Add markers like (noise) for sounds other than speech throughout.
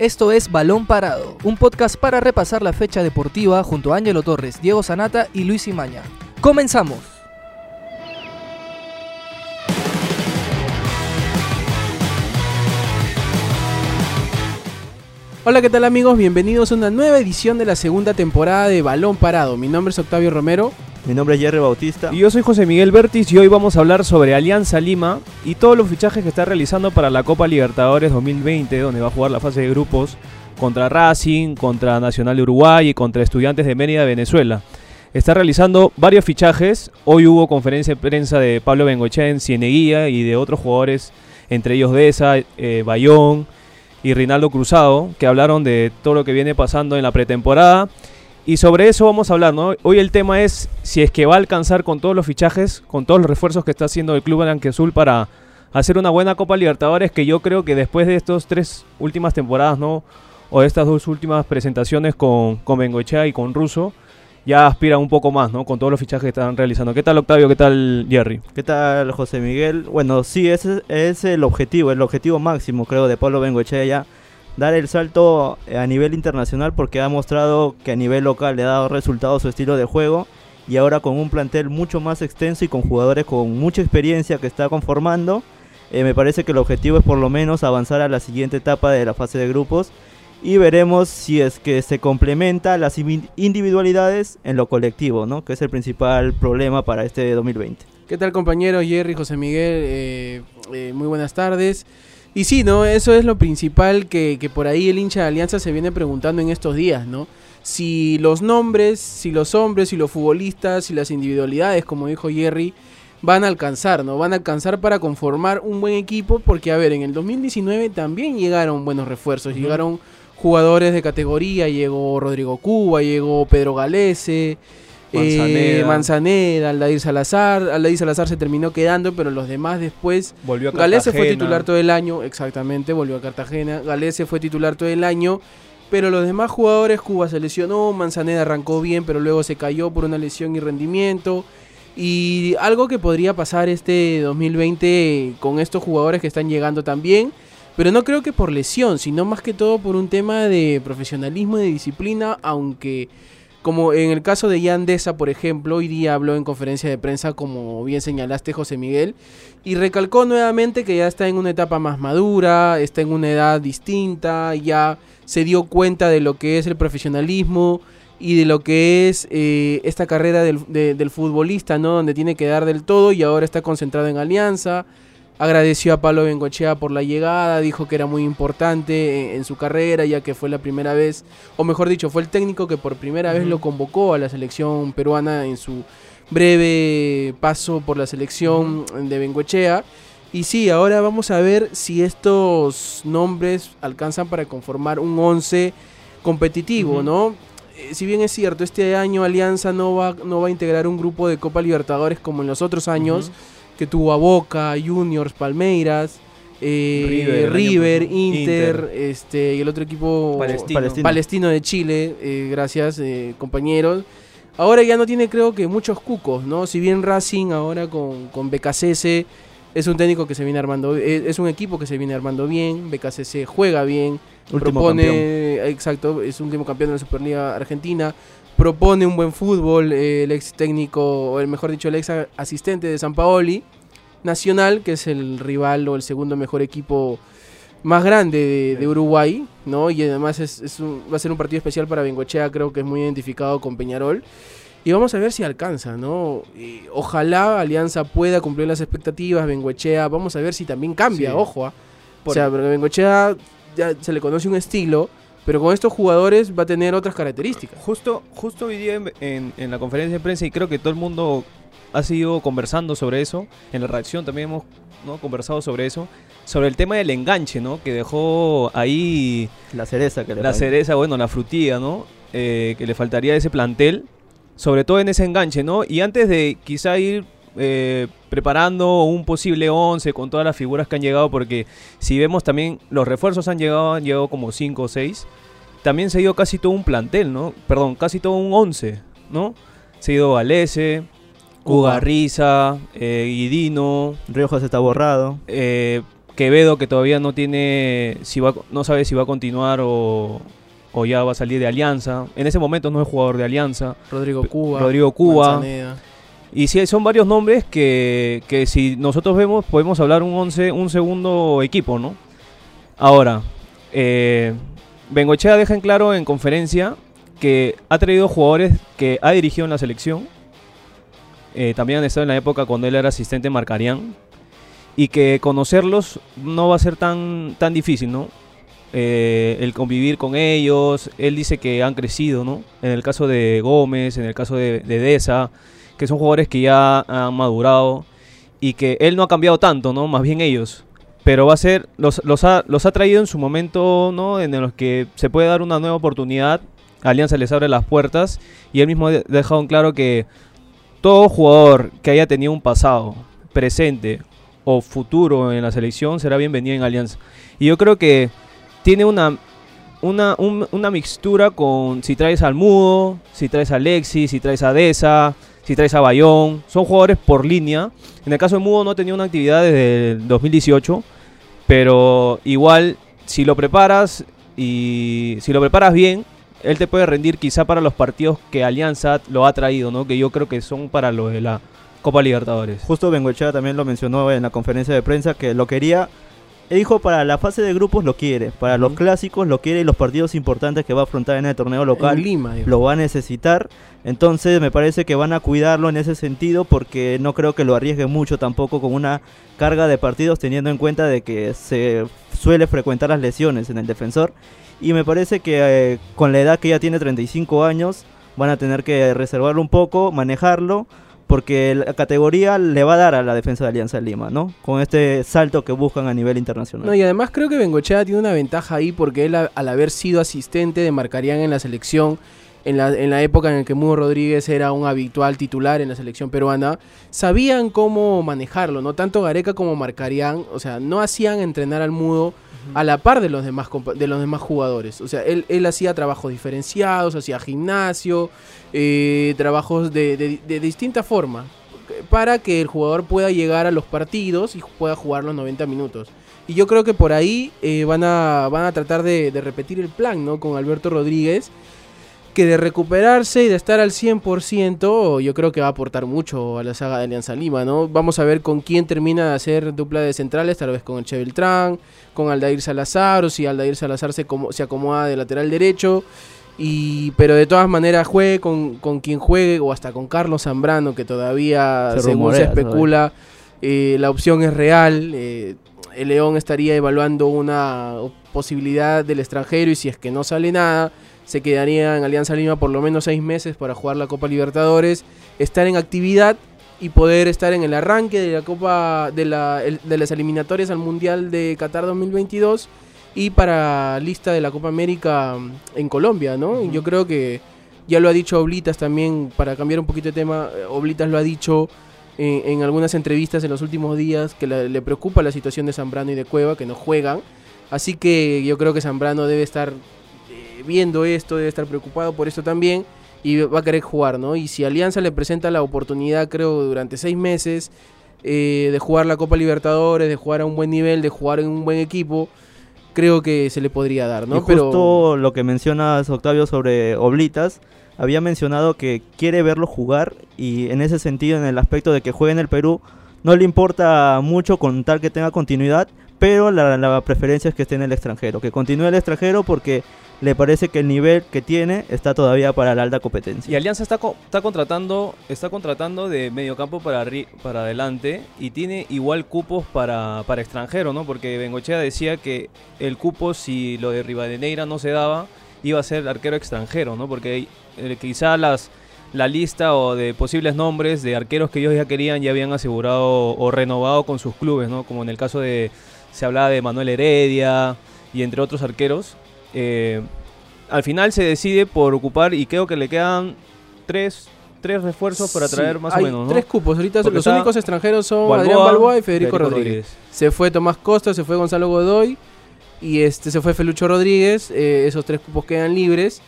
Esto es Balón Parado, un podcast para repasar la fecha deportiva junto a Ángelo Torres, Diego Sanata y Luis Imaña. ¡Comenzamos! Hola, ¿qué tal amigos? Bienvenidos a una nueva edición de la segunda temporada de Balón Parado. Mi nombre es Octavio Romero. Mi nombre es Jerry Bautista. Y yo soy José Miguel Bertis y hoy vamos a hablar sobre Alianza Lima y todos los fichajes que está realizando para la Copa Libertadores 2020, donde va a jugar la fase de grupos contra Racing, contra Nacional de Uruguay y contra Estudiantes de Mérida, Venezuela. Está realizando varios fichajes. Hoy hubo conferencia de prensa de Pablo Bengochea en Cieneguía y de otros jugadores, entre ellos Deza, eh, Bayón y Rinaldo Cruzado, que hablaron de todo lo que viene pasando en la pretemporada y sobre eso vamos a hablar, ¿no? Hoy el tema es si es que va a alcanzar con todos los fichajes, con todos los refuerzos que está haciendo el club Azul para hacer una buena Copa Libertadores que yo creo que después de estas tres últimas temporadas, ¿no? O de estas dos últimas presentaciones con, con Bengochea y con Russo, ya aspira un poco más, ¿no? Con todos los fichajes que están realizando. ¿Qué tal Octavio? ¿Qué tal Jerry? ¿Qué tal José Miguel? Bueno, sí, ese es el objetivo, el objetivo máximo creo de Pablo Bengochea ya dar el salto a nivel internacional porque ha mostrado que a nivel local le ha dado resultados su estilo de juego y ahora con un plantel mucho más extenso y con jugadores con mucha experiencia que está conformando, eh, me parece que el objetivo es por lo menos avanzar a la siguiente etapa de la fase de grupos y veremos si es que se complementa las individualidades en lo colectivo, ¿no? que es el principal problema para este 2020. ¿Qué tal compañero Jerry, José Miguel? Eh, eh, muy buenas tardes. Y sí, ¿no? Eso es lo principal que, que, por ahí el hincha de Alianza se viene preguntando en estos días, ¿no? Si los nombres, si los hombres, si los futbolistas, si las individualidades, como dijo Jerry, van a alcanzar, ¿no? Van a alcanzar para conformar un buen equipo, porque, a ver, en el 2019 también llegaron buenos refuerzos, llegaron jugadores de categoría, llegó Rodrigo Cuba, llegó Pedro Galese, Manzaneda, eh, Manzaneda Aldair Salazar. Aldair Salazar se terminó quedando, pero los demás después. Volvió a Galese fue titular todo el año, exactamente, volvió a Cartagena. Galese fue titular todo el año, pero los demás jugadores, Cuba se lesionó, Manzaneda arrancó bien, pero luego se cayó por una lesión y rendimiento. Y algo que podría pasar este 2020 con estos jugadores que están llegando también. Pero no creo que por lesión, sino más que todo por un tema de profesionalismo y de disciplina, aunque como en el caso de Yandesa, por ejemplo, hoy día habló en conferencia de prensa, como bien señalaste, José Miguel, y recalcó nuevamente que ya está en una etapa más madura, está en una edad distinta, ya se dio cuenta de lo que es el profesionalismo y de lo que es eh, esta carrera del, del futbolista, ¿no? Donde tiene que dar del todo y ahora está concentrado en Alianza agradeció a Pablo Bengochea por la llegada, dijo que era muy importante en, su carrera, ya que fue la primera vez, o mejor dicho, fue el técnico que por primera vez lo convocó a la selección peruana en su breve paso por la selección de Bengochea. Y sí, ahora vamos a ver si estos nombres alcanzan para conformar un 11 competitivo, ¿no? Eh, si bien es cierto, este año Alianza no va, no va a integrar un grupo de Copa Libertadores como en los otros años, que tuvo a Boca, Juniors, Palmeiras, eh, River, Inter, este y el otro equipo palestino, de Chile, eh, gracias eh, compañeros. Ahora ya no tiene creo que muchos cucos, ¿no? Si bien Racing ahora con, con es un técnico que se viene armando, es, un equipo que se viene armando bien, BKCS juega bien, propone, exacto, es un último campeón de la Superliga Argentina, propone un buen fútbol, eh, el ex técnico, o el mejor dicho, el ex asistente de San Paoli, Nacional, que es el rival o el segundo mejor equipo más grande de, Uruguay, ¿no? Y además es, va a ser un partido especial para Bengochea, creo que es muy identificado con Peñarol. Y vamos a ver si alcanza, ¿no? ojalá Alianza pueda cumplir las expectativas, Bengochea, vamos a ver si también cambia, ojo. ¿ah? O sea, porque Bengochea ya se le conoce un estilo, pero con estos jugadores va a tener otras características. Justo, justo hoy día en, la conferencia de prensa, y creo que todo el mundo ha sido conversando sobre eso, en la reacción también hemos ¿no? conversado sobre eso, sobre el tema del enganche, ¿no? Que dejó ahí... La cereza que le La cereza, bueno, la frutilla, ¿no? Eh, que le faltaría a ese plantel, sobre todo en ese enganche, ¿no? Y antes de quizá ir eh, preparando un posible 11 con todas las figuras que han llegado, porque si vemos también los refuerzos han llegado, han llegado como 5 o 6. También se ha ido casi todo un plantel, ¿no? Perdón, casi todo un 11, ¿no? Se ha ido Valese, Ugarriza, eh, Guidino. Riojas está borrado. Eh, Quevedo que todavía no tiene, si va, no sabe si va a continuar o, o ya va a salir de Alianza. En ese momento no es jugador de Alianza. Rodrigo Cuba. Rodrigo Cuba. Manzaneda. Y sí, son varios nombres que, que si nosotros vemos, podemos hablar un 11, un segundo equipo, ¿no? Ahora, eh, Bengochea deja en claro en conferencia que ha traído jugadores que ha dirigido en la selección. Eh, también han estado en la época cuando él era asistente en Marcarián. Y que conocerlos no va a ser tan, tan difícil, ¿no? Eh, el convivir con ellos. Él dice que han crecido, ¿no? En el caso de Gómez, en el caso de, de Deza, que son jugadores que ya han madurado y que él no ha cambiado tanto, ¿no? Más bien ellos. Pero va a ser, los, los, ha, los ha traído en su momento, ¿no? En los que se puede dar una nueva oportunidad. Alianza les abre las puertas y él mismo ha de- dejado en claro que todo jugador que haya tenido un pasado, presente o futuro en la selección será bienvenido en Alianza. Y yo creo que tiene una, una, un- una mixtura con si traes al Mudo, si traes a Alexis, si traes a Deza, si traes a Bayón. Son jugadores por línea. En el caso de Mudo no tenía una actividad desde el 2018, pero igual si lo preparas y si lo preparas bien, él te puede rendir quizá para los partidos que Alianza lo ha traído, ¿no? Que yo creo que son para los de la Copa Libertadores. Justo Bengochea también lo mencionó en la conferencia de prensa que lo quería. Él dijo para la fase de grupos lo quiere, para los clásicos lo quiere y los partidos importantes que va a afrontar en el torneo local En Lima. lo va a necesitar. Entonces me parece que van a cuidarlo en ese sentido porque no creo que lo arriesgue mucho tampoco con una carga de partidos teniendo en cuenta de que se suele frecuentar las lesiones en el defensor. Y me parece que eh, con la edad que ya tiene 35 años van a tener que reservarlo un poco, manejarlo. Porque la categoría le va a dar a la defensa de Alianza Lima, ¿no? Con este salto que buscan a nivel internacional. No, y además creo que Bengochea tiene una ventaja ahí porque él al haber sido asistente de Marcarián en la selección, en la, en la época en la que Mudo Rodríguez era un habitual titular en la selección peruana, sabían cómo manejarlo, ¿no? Tanto Gareca como Marcarián, o sea, no hacían entrenar al Mudo a la par de los demás, de los demás jugadores. O sea, él, él hacía trabajos diferenciados, hacía gimnasio, eh, trabajos de, de- de distinta forma, para que el jugador pueda llegar a los partidos y pueda jugar los 90 minutos. Y yo creo que por ahí eh, van, a, van a tratar de, de repetir el plan, ¿no? Con Alberto Rodríguez, que de recuperarse y de estar al 100%, yo creo que va a aportar mucho a la saga de Alianza Lima, ¿no? Vamos a ver con quién termina de hacer dupla de centrales, tal vez con el Che Beltrán, con Aldair Salazar, o si Aldair Salazar se, como- se acomoda de lateral derecho. Y, pero de todas maneras juegue con, con quien juegue o hasta con Carlos Zambrano que todavía Se según se rumorea especula eh, la opción es real eh, el León estaría evaluando una posibilidad del extranjero y si es que no sale nada se quedaría en Alianza Lima por lo menos seis meses para jugar la Copa Libertadores estar en actividad y poder estar en el arranque de la Copa de, la, de las eliminatorias al Mundial de Qatar 2022 y para lista de la Copa América mm, en Colombia, ¿no? Yo creo que ya lo ha dicho Oblitas también, para cambiar un poquito de tema, eh, Oblitas lo ha dicho en, en algunas entrevistas en los últimos días que la- le preocupa la situación de Zambrano y de Cueva, que no juegan. Así que yo creo que Zambrano debe estar eh, viendo esto, debe estar preocupado por esto también y va a querer jugar, ¿no? Y si Alianza le presenta la oportunidad, creo, durante seis meses eh, de jugar la Copa Libertadores, de jugar a un buen nivel, de jugar en un buen equipo, creo que se le podría dar, ¿no? Y justo lo que mencionas, Octavio, sobre Oblitas, había mencionado que quiere verlo jugar y en ese sentido, en el aspecto de que juegue en el Perú, no le importa mucho con tal que tenga continuidad, pero la, la preferencia es que esté en el extranjero, que continúe el extranjero porque le parece que el nivel que tiene está todavía para la alta competencia. Y Alianza está, co- está contratando está contratando de mediocampo para para adelante y tiene igual cupos para, para extranjero, ¿no? Porque Bengochea decía que el cupo si lo de Rivadeneira no se daba iba a ser arquero extranjero, ¿no? Porque eh, quizá las la lista o de posibles nombres de arqueros que ellos ya querían ya habían asegurado o renovado con sus clubes, ¿no? Como en el caso de se hablaba de Manuel Heredia y entre otros arqueros. Eh, al final se decide por ocupar y creo que le quedan tres, tres refuerzos para Sí, traer más hay o menos, ¿no? tres cupos. Ahorita Porque los únicos extranjeros son Balboa, Adrián Balboa y Federico, Rodríguez. Se fue Tomás Costa, se fue Gonzalo Godoy y este se fue Felucho Rodríguez. eh, esos tres cupos quedan libres.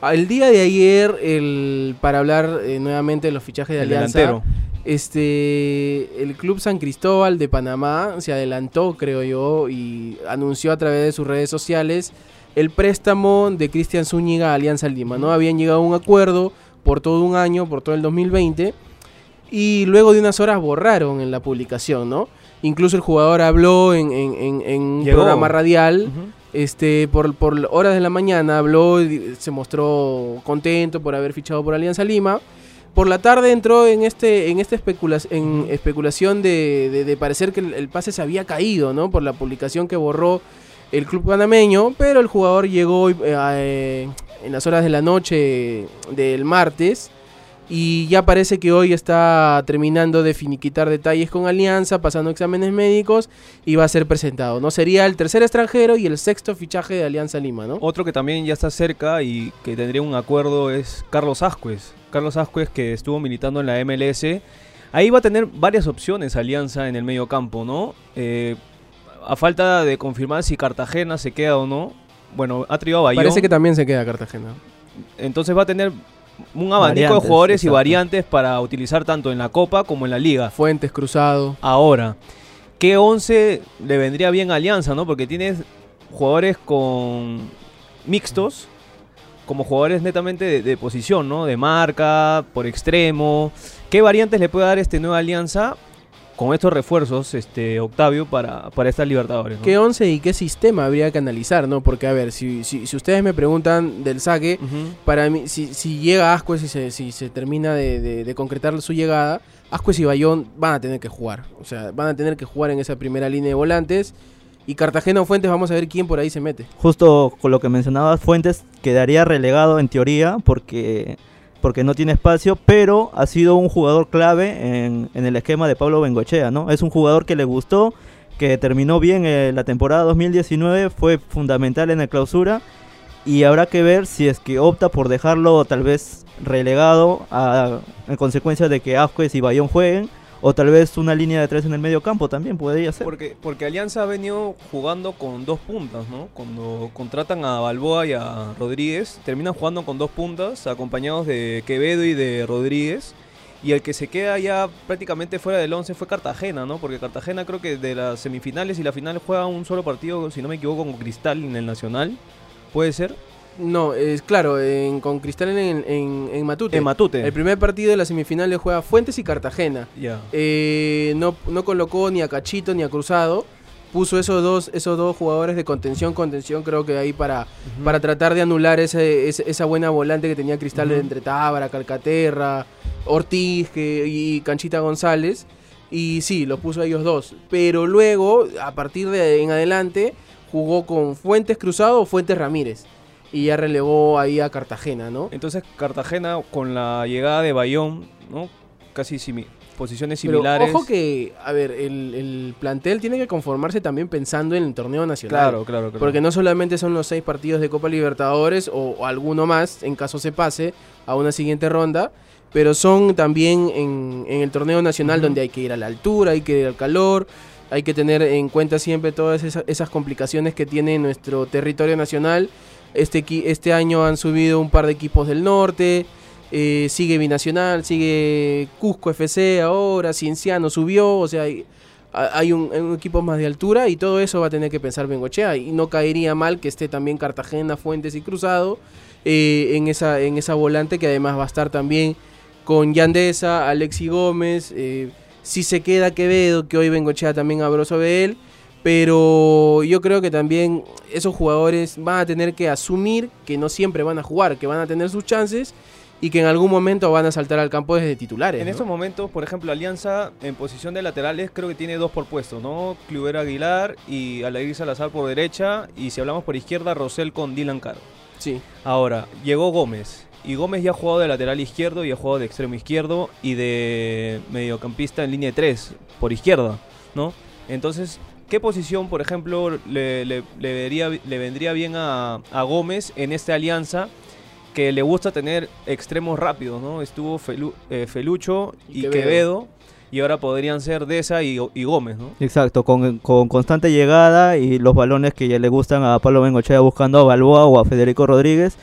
El día de ayer, el, para hablar eh, nuevamente de los fichajes de El Alianza, delantero. este el Club San Cristóbal de Panamá se adelantó, creo yo, y anunció a través de sus redes sociales el préstamo de Cristian Zúñiga a Alianza Lima. ¿no? Habían llegado a un acuerdo por todo un año, por todo el 2020, y luego de unas horas borraron en la publicación, ¿no? Incluso el jugador habló en, en- en- en un Llegó. programa radial, este, por, por horas de la mañana habló, y se mostró contento por haber fichado por Alianza Lima. Por la tarde entró en este en esta especula- en especulación de, de- de parecer que el, el pase se había caído, ¿no? Por la publicación que borró el club panameño, pero el jugador llegó eh, eh, en las horas de la noche del martes y ya parece que hoy está terminando de finiquitar detalles con Alianza, pasando exámenes médicos y va a ser presentado, ¿no? Sería el tercer extranjero y el sexto fichaje de Alianza Lima, ¿no? Otro que también ya está cerca y que tendría un acuerdo es Carlos Ascuez. Carlos Ascuez que estuvo militando en la MLS. Ahí va a tener varias opciones Alianza en el medio campo, ¿no? Eh, a falta de confirmar si Cartagena se queda o no. Bueno, ha triado Bayón. Parece que también se queda Cartagena. Entonces va a tener un abanico de jugadores y variantes para utilizar tanto en la Copa como en la Liga. Fuentes Cruzado. Ahora, ¿qué 11 le vendría bien a Alianza, no? Porque tienes jugadores con mixtos, como jugadores netamente de, de posición, ¿no? De marca, por extremo. ¿Qué variantes le puede dar este nueva Alianza con estos refuerzos, este Octavio, para, para estas Libertadores? ¿no? ¿Qué 11 y qué sistema habría que analizar, no? Porque, a ver, si, si, si ustedes me preguntan del saque, para mí, si, si llega Ascuez y se, si se termina de, de- de concretar su llegada, Ascuez y Bayón van a tener que jugar. O sea, van a tener que jugar en esa primera línea de volantes. Y Cartagena o Fuentes, vamos a ver quién por ahí se mete. Justo con lo que mencionabas, Fuentes quedaría relegado en teoría porque, porque no tiene espacio, pero ha sido un jugador clave en, el esquema de Pablo Bengochea, ¿no? Es un jugador que le gustó, que terminó bien eh, la temporada 2019, fue fundamental en la clausura y habrá que ver si es que opta por dejarlo tal vez relegado a- en consecuencia de que Asquez y Bayón jueguen o tal vez una línea de tres en el medio campo también podría ser. Porque, porque Alianza ha venido jugando con dos puntas, ¿no? Cuando contratan a Balboa y a Rodríguez, terminan jugando con dos puntas, acompañados de Quevedo y de Rodríguez. Y el que se queda ya prácticamente fuera del 11 fue Cartagena, ¿no? Porque Cartagena creo que de las semifinales y la final juega un solo partido, si no me equivoco, con Cristal en el Nacional. ¿Puede ser? No, es claro, en- con Cristal en, en, en Matute. En Matute. El primer partido de la semifinal le juega Fuentes y Cartagena. Ya. Eh, no, no colocó ni a Cachito ni a Cruzado. Puso esos dos, esos dos jugadores de contención, contención creo que ahí para, para tratar de anular ese, ese- esa buena volante que tenía Cristal entre Tábara, Calcaterra, Ortiz que- y Canchita González. Y sí, los puso a ellos dos. Pero luego, a partir de en adelante, jugó con Fuentes Cruzado o Fuentes Ramírez. Y ya relegó ahí a Cartagena, ¿no? Entonces Cartagena con la llegada de Bayón, ¿no? Casi simi- posiciones Pero similares. ojo que, a ver, el, el plantel tiene que conformarse también pensando en el torneo nacional. Claro, claro, claro. Porque no solamente son los seis partidos de Copa Libertadores o, o alguno más, en caso se pase a una siguiente ronda, pero son también en, en el torneo nacional donde hay que ir a la altura, hay que ir al calor, hay que tener en cuenta siempre todas esas, esas complicaciones que tiene nuestro territorio nacional. Este, este año han subido un par de equipos del norte, eh, sigue Binacional, sigue Cusco FC ahora, Cienciano subió, o sea, hay, un, equipo más de altura y todo eso va a tener que pensar Bengochea y no caería mal que esté también Cartagena, Fuentes y Cruzado eh, en, esa, en esa volante que además va a estar también con Yandesa, Alexi Gómez, eh, si se queda Quevedo, que hoy Bengochea también habló sobre él, pero yo creo que también esos jugadores van a tener que asumir que no siempre van a jugar, que van a tener sus chances y que en algún momento van a saltar al campo desde titulares. En ¿no? estos momentos, por ejemplo, Alianza en posición de laterales creo que tiene dos por puesto, ¿no? Clubera Aguilar y Alair Salazar por derecha y si hablamos por izquierda, Rosell con Dylan Caro. Sí. Ahora, llegó Gómez y Gómez ya ha jugado de lateral izquierdo y ha jugado de extremo izquierdo y de mediocampista en línea de 3 por izquierda, ¿no? Entonces, ¿qué posición, por ejemplo, le, le- le vería- le vendría bien a, a Gómez en esta alianza? que le gusta tener extremos rápidos, ¿no? Estuvo Felu- eh, Felucho Y y, Quevedo. Quevedo. y ahora podrían ser Deza y, y Gómez, ¿no? Exacto, con, con constante llegada y los balones que ya le gustan a Pablo Bengochea buscando a Balboa o a Federico Rodríguez.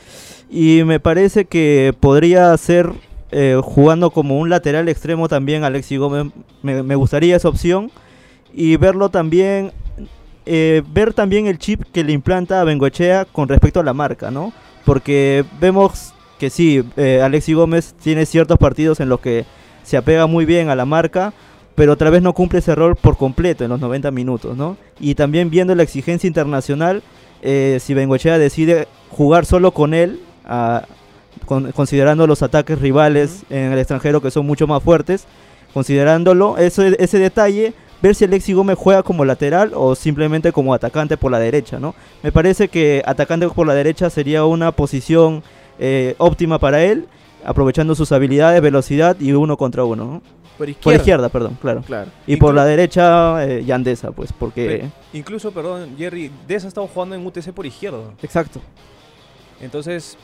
Y me parece que podría ser eh, jugando como un lateral extremo también Alexi Gómez, me, me gustaría esa opción. Y verlo también, eh, ver también el chip que le implanta a Bengochea con respecto a la marca, ¿no? Porque vemos que sí, eh, Alexi Gómez tiene ciertos partidos en los que se apega muy bien a la marca, pero otra vez no cumple ese rol por completo en los 90 minutos, ¿no? Y también viendo la exigencia internacional, eh, si Bengochea decide jugar solo con él, a- con- considerando los ataques rivales en el extranjero que son mucho más fuertes, considerándolo, ese detalle, ver si Alexi Gómez juega como lateral o simplemente como atacante por la derecha, ¿no? Me parece que atacante por la derecha sería una posición eh, óptima para él, aprovechando sus habilidades, velocidad y uno contra uno, ¿no? Por Por izquierda. izquierda, perdón, claro. Claro. Y por la derecha, eh, Yandesa, pues, porque... Incluso, perdón, Jerry, Deza ha estado jugando en UTC por izquierda. Exacto. Entonces,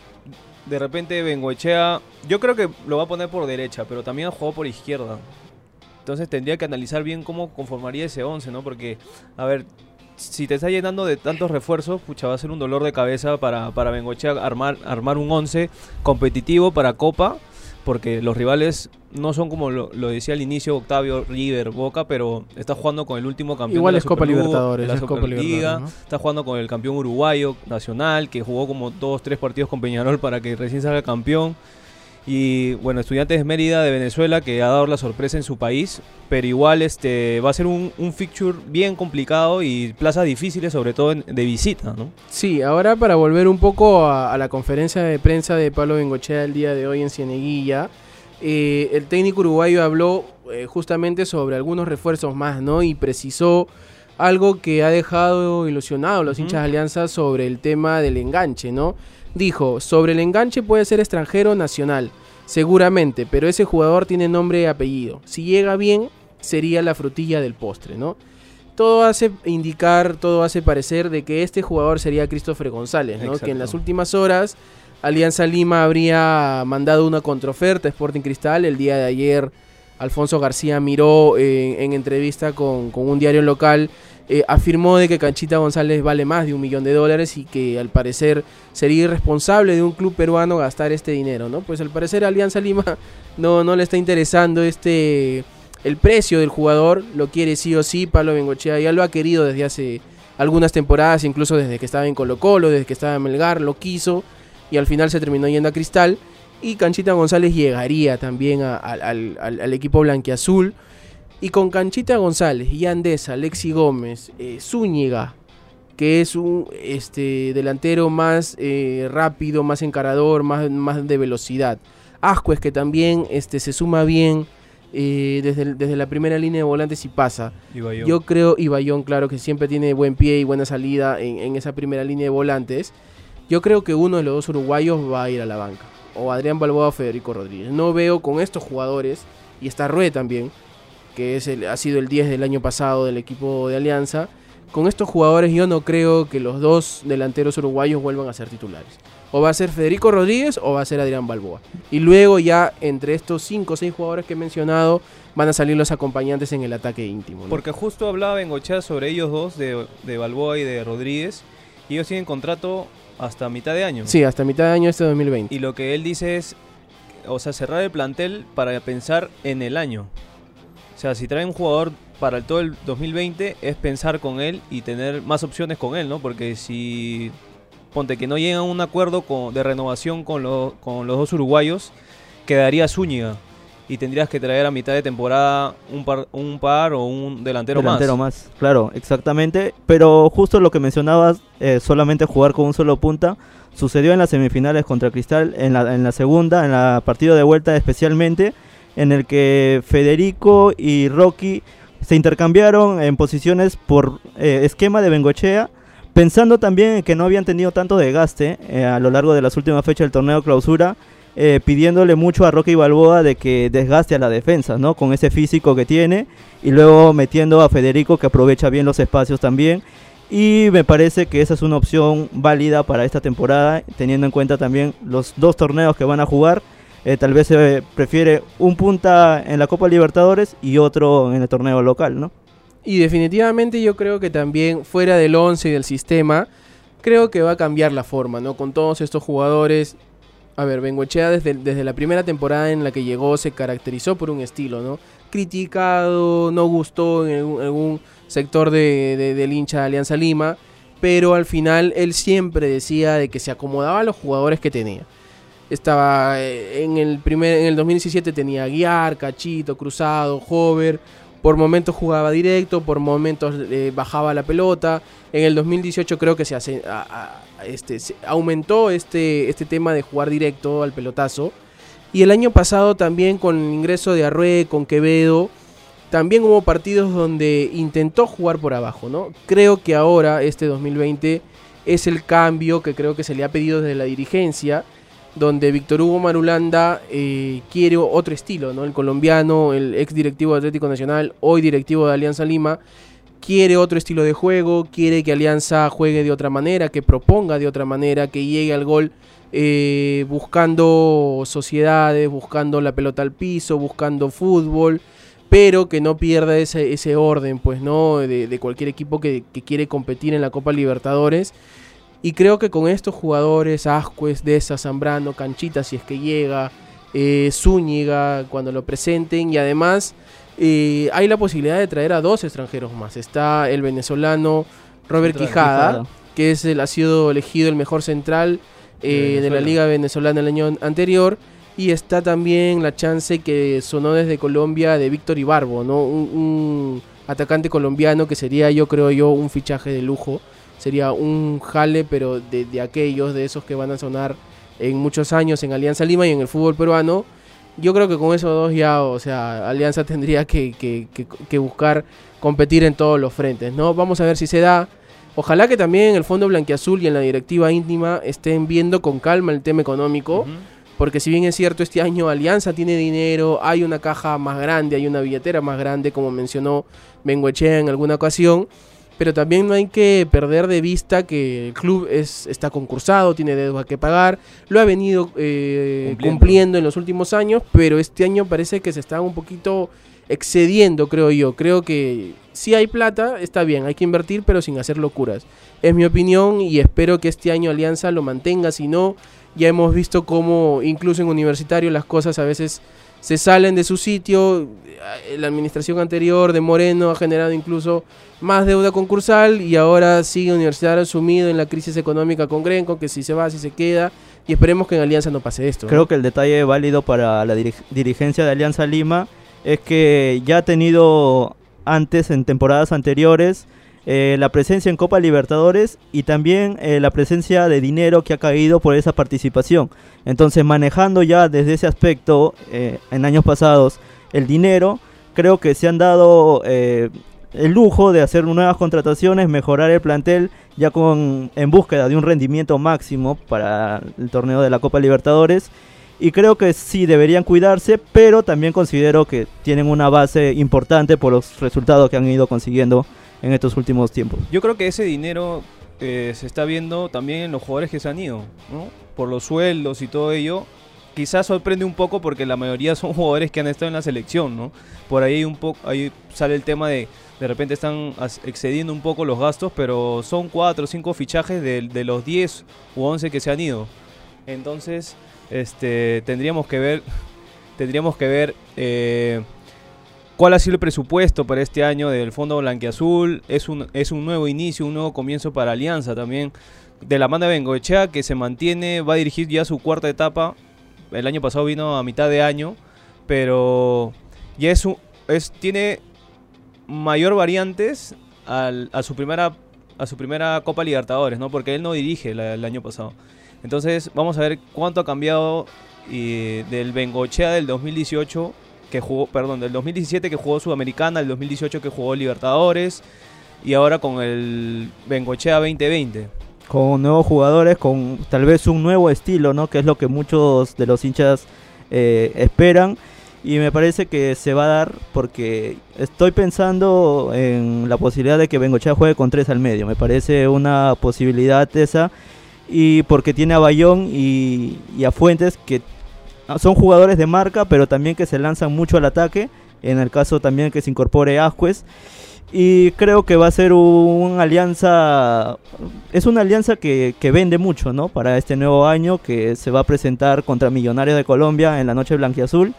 de repente Bengoechea, yo creo que lo va a poner por derecha, pero también ha jugado por izquierda. Entonces tendría que analizar bien cómo conformaría ese 11, ¿no? Porque, a ver, si te está llenando de tantos refuerzos, pucha, va a ser un dolor de cabeza para, para Bengoechea armar, armar un 11 competitivo para Copa, porque los rivales no son como lo, lo decía al inicio Octavio, River, Boca, pero está jugando con el último campeón Igual de la es Copa Libertadores, la es Copa Libertadores, ¿no? Está jugando con el campeón uruguayo nacional, que jugó como dos, tres partidos con Peñarol para que recién salga campeón. Y bueno, Estudiantes de Mérida de Venezuela, que ha dado la sorpresa en su país, pero igual este va a ser un, un fixture bien complicado y plazas difíciles, sobre todo en- de visita, ¿no? Sí, ahora para volver un poco a, a la conferencia de prensa de Pablo Bengochea el día de hoy en Cieneguilla, eh, el técnico uruguayo habló eh, justamente sobre algunos refuerzos más, ¿no? Y precisó algo que ha dejado ilusionado a los hinchas de Alianza sobre el tema del enganche, ¿no? Dijo, sobre el enganche puede ser extranjero o nacional, seguramente, pero ese jugador tiene nombre y apellido. Si llega bien, sería la frutilla del postre, ¿no? Todo hace indicar, todo hace parecer de que este jugador sería Christopher González, ¿no? Exacto. Que en las últimas horas Alianza Lima habría mandado una contraoferta a Sporting Cristal. El día de ayer Alfonso García miró eh, en entrevista con, con un diario local, eh, afirmó de que Canchita González vale más de un millón de dólares y que al parecer sería irresponsable de un club peruano gastar este dinero, ¿no? Pues al parecer Alianza Lima (laughs) no, no le está interesando este el precio del jugador, lo quiere sí o sí, Pablo Bengochea ya lo ha querido desde hace algunas temporadas, incluso desde que estaba en Colo Colo, desde que estaba en Melgar, lo quiso y al final se terminó yendo a Cristal. Y Canchita González llegaría también al- al- al equipo blanquiazul. Y con Canchita González, Yandesa, Alexi Gómez, eh, Zúñiga, que es un este, delantero más eh, rápido, más encarador, más, más de velocidad. Ascuez, que también este, se suma bien eh, desde, el- desde la primera línea de volantes y pasa. Yo creo, y Bayón, claro, que siempre tiene buen pie y buena salida en, en esa primera línea de volantes. Yo creo que uno de los dos uruguayos va a ir a la banca. O Adrián Balboa o Federico Rodríguez. No veo con estos jugadores, y está Rue también, que es el, ha sido el 10 del año pasado del equipo de Alianza. Con estos jugadores yo no creo que los dos delanteros uruguayos vuelvan a ser titulares. O va a ser Federico Rodríguez o va a ser Adrián Balboa. Y luego ya entre estos 5 o 6 jugadores que he mencionado van a salir los acompañantes en el ataque íntimo. ¿no? Porque justo hablaba Bengochea sobre ellos dos, de, de Balboa y de Rodríguez, y ellos tienen contrato hasta mitad de año. Sí, hasta mitad de año este 2020. Y lo que él dice es, o sea, cerrar el plantel para pensar en el año. O sea, si trae un jugador para el, todo el 2020 es pensar con él y tener más opciones con él, ¿no? Porque si ponte que no llegan a un acuerdo de renovación con, lo- con los dos uruguayos, quedaría Zúñiga y tendrías que traer a mitad de temporada un par, un par o un delantero, delantero más. Claro, exactamente. Pero justo lo que mencionabas, eh, solamente jugar con un solo punta, sucedió en las semifinales contra Cristal, en la, en la segunda, en la partido de vuelta especialmente, en el que Federico y Rocky se intercambiaron en posiciones por eh, esquema de Bengochea, pensando también que no habían tenido tanto desgaste eh, a lo largo de las últimas fechas del torneo clausura, eh, pidiéndole mucho a Rocky Balboa de que desgaste a la defensa, ¿no? Con ese físico que tiene y luego metiendo a Federico que aprovecha bien los espacios también. Y me parece que esa es una opción válida para esta temporada, teniendo en cuenta también los dos torneos que van a jugar. Eh, tal vez se prefiere un punta en la Copa Libertadores y otro en el torneo local, ¿no? Y definitivamente yo creo que también fuera del 11 y del sistema, creo que va a cambiar la forma, ¿no? Con todos estos jugadores A ver, Bengoechea desde, desde la primera temporada en la que llegó se caracterizó por un estilo, ¿no? Criticado, no gustó en algún, algún sector de, de- del hincha de Alianza Lima, pero al final él siempre decía de que se acomodaba a los jugadores que tenía. Estaba eh, en el primer en el 2017 tenía Guiar, Cachito, Cruzado, Hover, por momentos jugaba directo, por momentos eh, bajaba la pelota. En el 2018 creo que se, hace, este, aumentó este, este tema de jugar directo al pelotazo. Y el año pasado también con el ingreso de Arrué, con Quevedo, también hubo partidos donde intentó jugar por abajo, ¿no? Creo que ahora, este 2020, es el cambio que creo que se le ha pedido desde la dirigencia, donde Víctor Hugo Marulanda eh, quiere otro estilo, ¿no? El colombiano, el ex directivo de Atlético Nacional, hoy directivo de Alianza Lima, quiere otro estilo de juego, quiere que Alianza juegue de otra manera, que proponga de otra manera, que llegue al gol eh, buscando sociedades, buscando la pelota al piso, buscando fútbol, pero que no pierda ese, ese orden, pues, ¿no? De, de cualquier equipo que, que quiere competir en la Copa Libertadores. Y creo que con estos jugadores, Ascuez, Deza, Zambrano, Canchita, si es que llega, eh, Zúñiga, cuando lo presenten, y además eh, hay la posibilidad de traer a dos extranjeros más. Está el venezolano Robert Quijada, Quijada. que es el, ha sido elegido el mejor central eh, De de, la. Liga Venezolana el año anterior. Y está también la chance que sonó desde Colombia de Víctor Ibarbo, ¿no? Un, un atacante colombiano que sería, yo creo yo, un fichaje de lujo. Sería un jale, pero de, de aquellos, de esos que van a sonar en muchos años en Alianza Lima y en el fútbol peruano. Yo creo que con esos dos ya, o sea, Alianza (laughs) tendría que, que- que- que buscar competir en todos los frentes, ¿no? Vamos a ver si se da. Ojalá que también en el Fondo Blanquiazul y en la directiva íntima estén viendo con calma el tema económico. Porque si bien es cierto, este año Alianza tiene dinero, hay una caja más grande, hay una billetera más grande, como mencionó Bengoechea en alguna ocasión, pero también no hay que perder de vista que el club es, está concursado, tiene deuda que pagar, lo ha venido eh, Cumpliendo. cumpliendo. en los últimos años, pero este año parece que se está un poquito excediendo, creo yo. Creo que si hay plata, está bien, hay que invertir, pero sin hacer locuras. Es mi opinión y espero que este año Alianza lo mantenga, si no, ya hemos visto cómo incluso en universitario las cosas a veces se salen de su sitio. Eh, La administración anterior de Moreno ha generado incluso más deuda concursal y ahora sigue Universitario sumido en la crisis económica con Grenco, que si se va, si se queda. Y esperemos que en Alianza no pase esto. Creo que el detalle válido para la dirig- dirigencia de Alianza Lima es que ya ha tenido antes, en temporadas anteriores, eh, la presencia en Copa Libertadores y también eh, la presencia de dinero que ha caído por esa participación. Entonces, manejando ya desde ese aspecto eh, en años pasados el dinero, creo que se han dado el lujo de hacer nuevas contrataciones, mejorar el plantel ya con en búsqueda de un rendimiento máximo para el torneo de la Copa Libertadores. Y creo que sí deberían cuidarse, pero también considero que tienen una base importante por los resultados que han ido consiguiendo en estos últimos tiempos. Yo creo que ese dinero eh, se está viendo también en los jugadores que se han ido. Por los sueldos y todo ello. Quizás sorprende un poco porque la mayoría (laughs) son jugadores que han estado en la selección, ¿no? Por ahí un poco, ahí sale el tema de de repente están excediendo un poco los gastos, pero son cuatro o cinco fichajes de, de los 10 u 11 que se han ido. Entonces, este, tendríamos que ver, (laughs) tendríamos que ver eh, cuál ha sido el presupuesto para este año del Fondo Blanquiazul. Es un, es un nuevo inicio, un nuevo comienzo para Alianza también. De la manda de Bengoechea, que se mantiene, va a dirigir ya su cuarta etapa. El año pasado vino a mitad de año, pero ya es, un, es tiene mayor variantes a su primera a su primera Copa Libertadores, ¿no? Porque él no dirige el año pasado. Entonces, vamos a ver cuánto ha cambiado y del Bengochea del 2018 que jugó, perdón, del 2017 que jugó Sudamericana, del 2018 que jugó Libertadores y ahora con el Bengochea 2020. Con nuevos jugadores, con tal vez un nuevo estilo, ¿no? Que es lo que muchos de los hinchas eh, esperan. Y me parece que se va a dar porque estoy pensando en la posibilidad de que Bengochea juegue con tres al medio. Me parece una posibilidad esa. Y porque tiene a Bayón y, y a Fuentes que son jugadores de marca, pero también que se lanzan mucho al ataque. En el caso también que se incorpore Ascuez. Y creo que va a ser una alianza, es una alianza que, que, vende mucho, ¿no? Para este nuevo año que se va a presentar contra Millonarios de Colombia en la noche blanquiazul.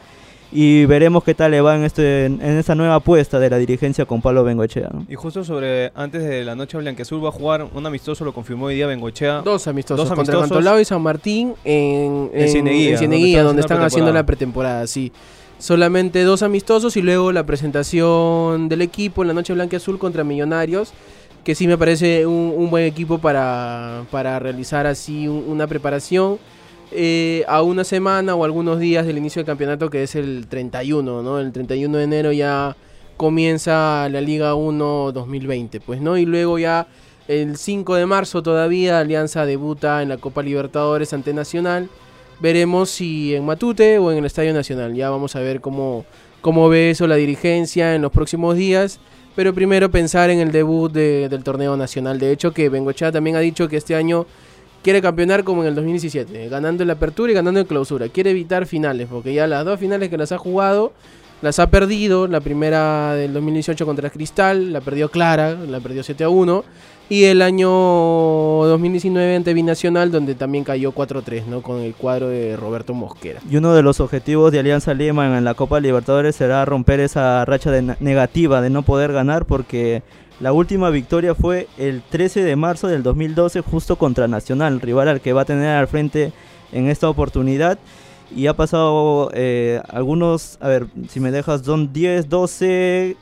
Y veremos qué tal le va en, este, en esta nueva apuesta de la dirigencia con Pablo Bengoechea. ¿no? Y justo sobre, antes de la noche blanquiazul va a jugar un amistoso, lo confirmó hoy día Bengoechea. Dos amistosos, Dos contra Cantolao y San Martín en, en, en Cieneguía, en Cieneguía donde, donde están haciendo la pretemporada, sí solamente dos amistosos y luego la presentación del equipo en la noche blanca y azul contra Millonarios, que sí me parece un, un buen equipo para, para, realizar así un, una preparación. Eh, a una semana o algunos días del inicio del campeonato que es el 31, ¿no? El 31 de enero ya comienza la Liga 1 2020, pues, ¿no? Y luego ya el 5 de marzo todavía Alianza debuta en la Copa Libertadores ante Nacional Veremos si en Matute o en el Estadio Nacional. Ya vamos a ver cómo, cómo ve eso la dirigencia en los próximos días. Pero primero pensar en el debut de, del torneo nacional. De hecho, que Bengochea también ha dicho que este año quiere campeonar como en el 2017, ganando en la apertura y ganando en clausura. Quiere evitar finales, porque ya las dos finales que las ha jugado las ha perdido. La primera del 2018 contra Cristal, la perdió Clara, la perdió 7 a 1. Y el año 2019 ante Binacional, donde también cayó 4-3, ¿no? Con el cuadro de Roberto Mosquera. Y uno de los objetivos de Alianza Lima en la Copa Libertadores será romper esa racha de negativa de no poder ganar, porque la última victoria fue el 13 de marzo del 2012, justo contra Nacional, rival al que va a tener al frente en esta oportunidad. Y ha pasado eh, algunos, a ver, si me dejas, son 10, 12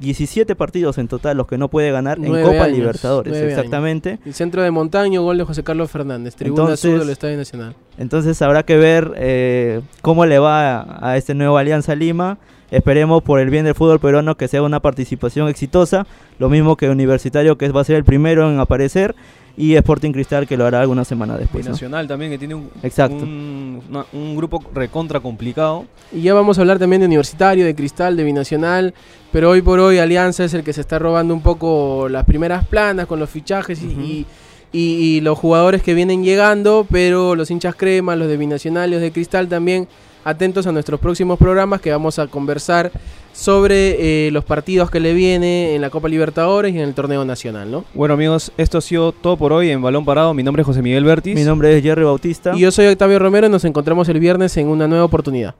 17 partidos en total los que no puede ganar en Copa Libertadores, exactamente. El centro de Montaño, gol de José Carlos Fernández, tribuna entonces, sur del Estadio Nacional. Entonces habrá que ver eh, cómo le va a, a este nuevo Alianza Lima. Esperemos por el bien del fútbol peruano que sea una participación exitosa, lo mismo que Universitario que va a ser el primero en aparecer y Sporting Cristal que lo hará alguna semana después. Y Nacional también que tiene un, Exacto. Un, una, un, grupo recontra complicado. Y ya vamos a hablar también de Universitario, de Cristal, de Binacional, pero hoy por hoy Alianza es el que se está robando un poco las primeras planas con los fichajes uh -huh. y, y, y, los jugadores que vienen llegando, pero los hinchas cremas, los de Binacional, los de Cristal también atentos a nuestros próximos programas que vamos a conversar sobre eh, los partidos que le viene en la Copa Libertadores y en el torneo nacional, ¿no? Bueno amigos, esto ha sido todo por hoy en Balón Parado. Mi nombre es José Miguel Bertis. Mi nombre es Jerry Bautista. Y yo soy Octavio Romero y nos encontramos el viernes en una nueva oportunidad.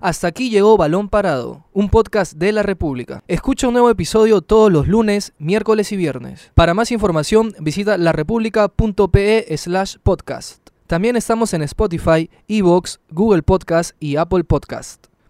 Hasta aquí llegó Balón Parado, un podcast de la República. Escucha un nuevo episodio todos los lunes, miércoles y viernes. Para más información visita larepublica.pe slash podcast. También estamos en Spotify, Evox, Google Podcast y Apple Podcast.